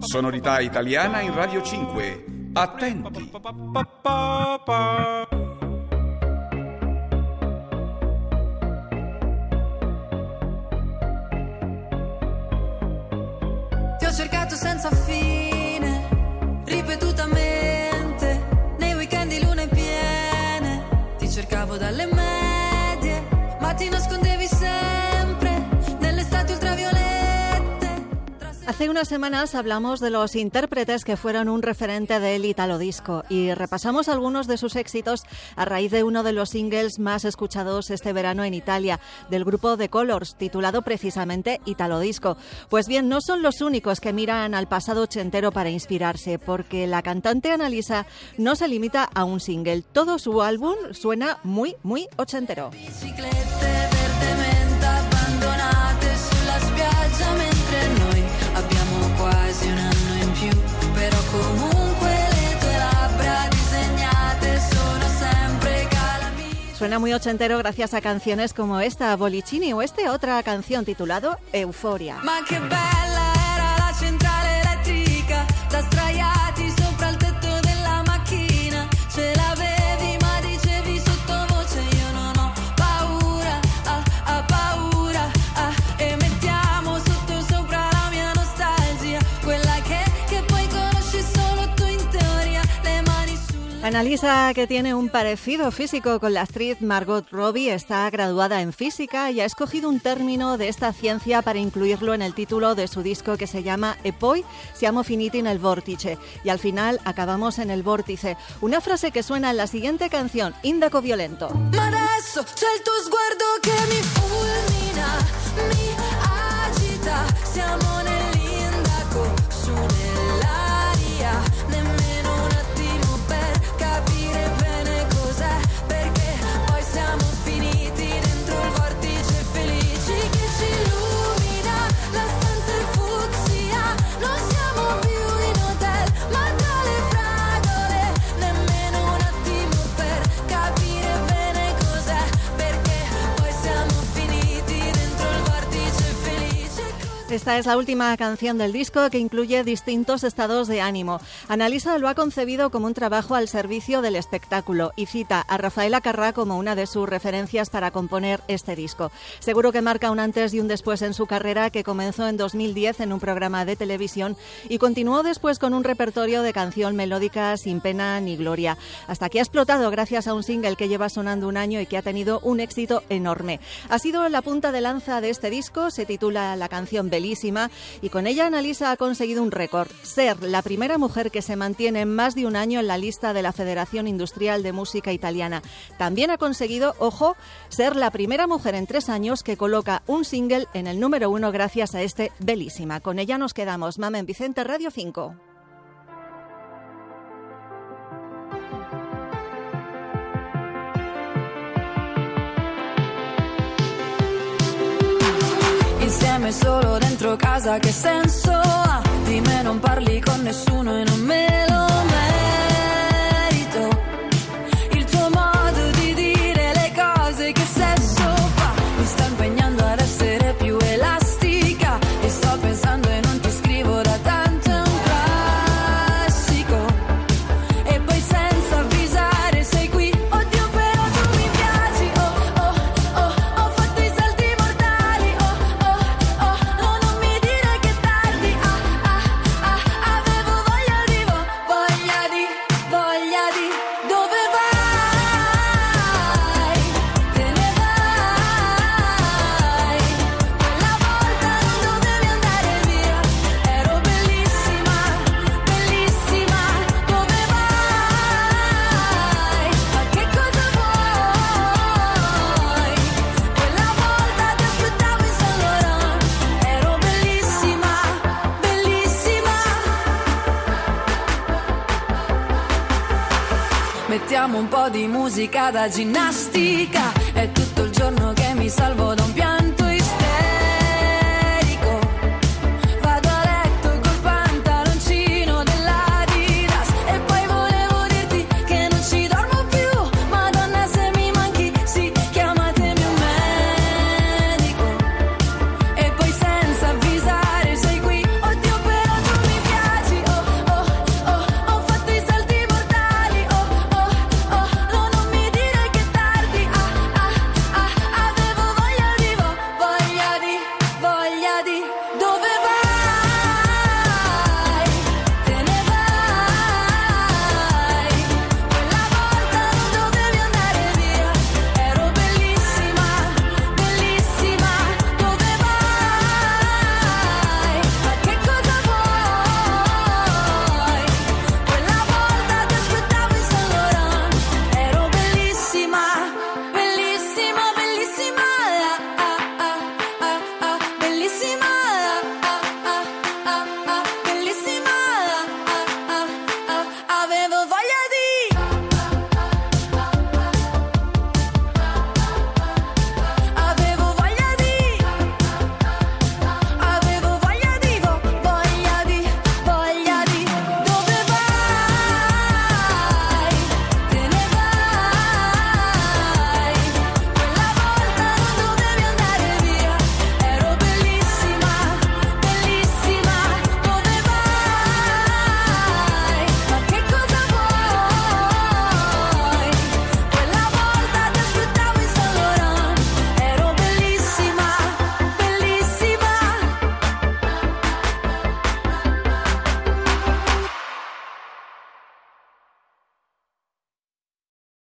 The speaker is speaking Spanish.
Sonorità italiana in Radio 5. Attenti. Ti ho cercato senza fine, ripetutamente, nei weekend di lune piene. Ti cercavo dalle medie, ma ti nascondevi Hace unas semanas hablamos de los intérpretes que fueron un referente del Italo Disco y repasamos algunos de sus éxitos a raíz de uno de los singles más escuchados este verano en Italia, del grupo The Colors, titulado precisamente Italo Disco. Pues bien, no son los únicos que miran al pasado ochentero para inspirarse, porque la cantante Analisa no se limita a un single. Todo su álbum suena muy, muy ochentero. Suena muy ochentero gracias a canciones como esta, Bolicini, o este otra canción titulado Euforia. Sulla... Analisa que tiene un parecido físico con la actriz Margot Robbie, está graduada en física y ha escogido un término de esta ciencia para incluirlo en el título de su disco que se llama E poi siamo finiti nel vortice. Y al final acabamos en el vórtice. Una frase que suena en la siguiente canción, Indaco Violento. Esta es la última canción del disco que incluye distintos estados de ánimo. Analisa lo ha concebido como un trabajo al servicio del espectáculo y cita a Rafaela Carrá como una de sus referencias para componer este disco. Seguro que marca un antes y un después en su carrera que comenzó en 2010 en un programa de televisión y continuó después con un repertorio de canción melódica sin pena ni gloria, hasta que ha explotado gracias a un single que lleva sonando un año y que ha tenido un éxito enorme. Ha sido la punta de lanza de este disco, se titula la canción Belísima y con ella Analisa ha conseguido un récord, ser la primera mujer que se mantiene más de un año en la lista de la Federación Industrial de Música Italiana. También ha conseguido, ojo, ser la primera mujer en tres años que coloca un single en el número uno gracias a este Belísima. Con ella nos quedamos. Mamen Vicente, Radio 5. Insieme solo dentro casa che senso ha? Di me non parli con nessuno e non me lo merito. Mettiamo un po' di musica da ginnastica, è tutto il giorno che mi salvo da un piano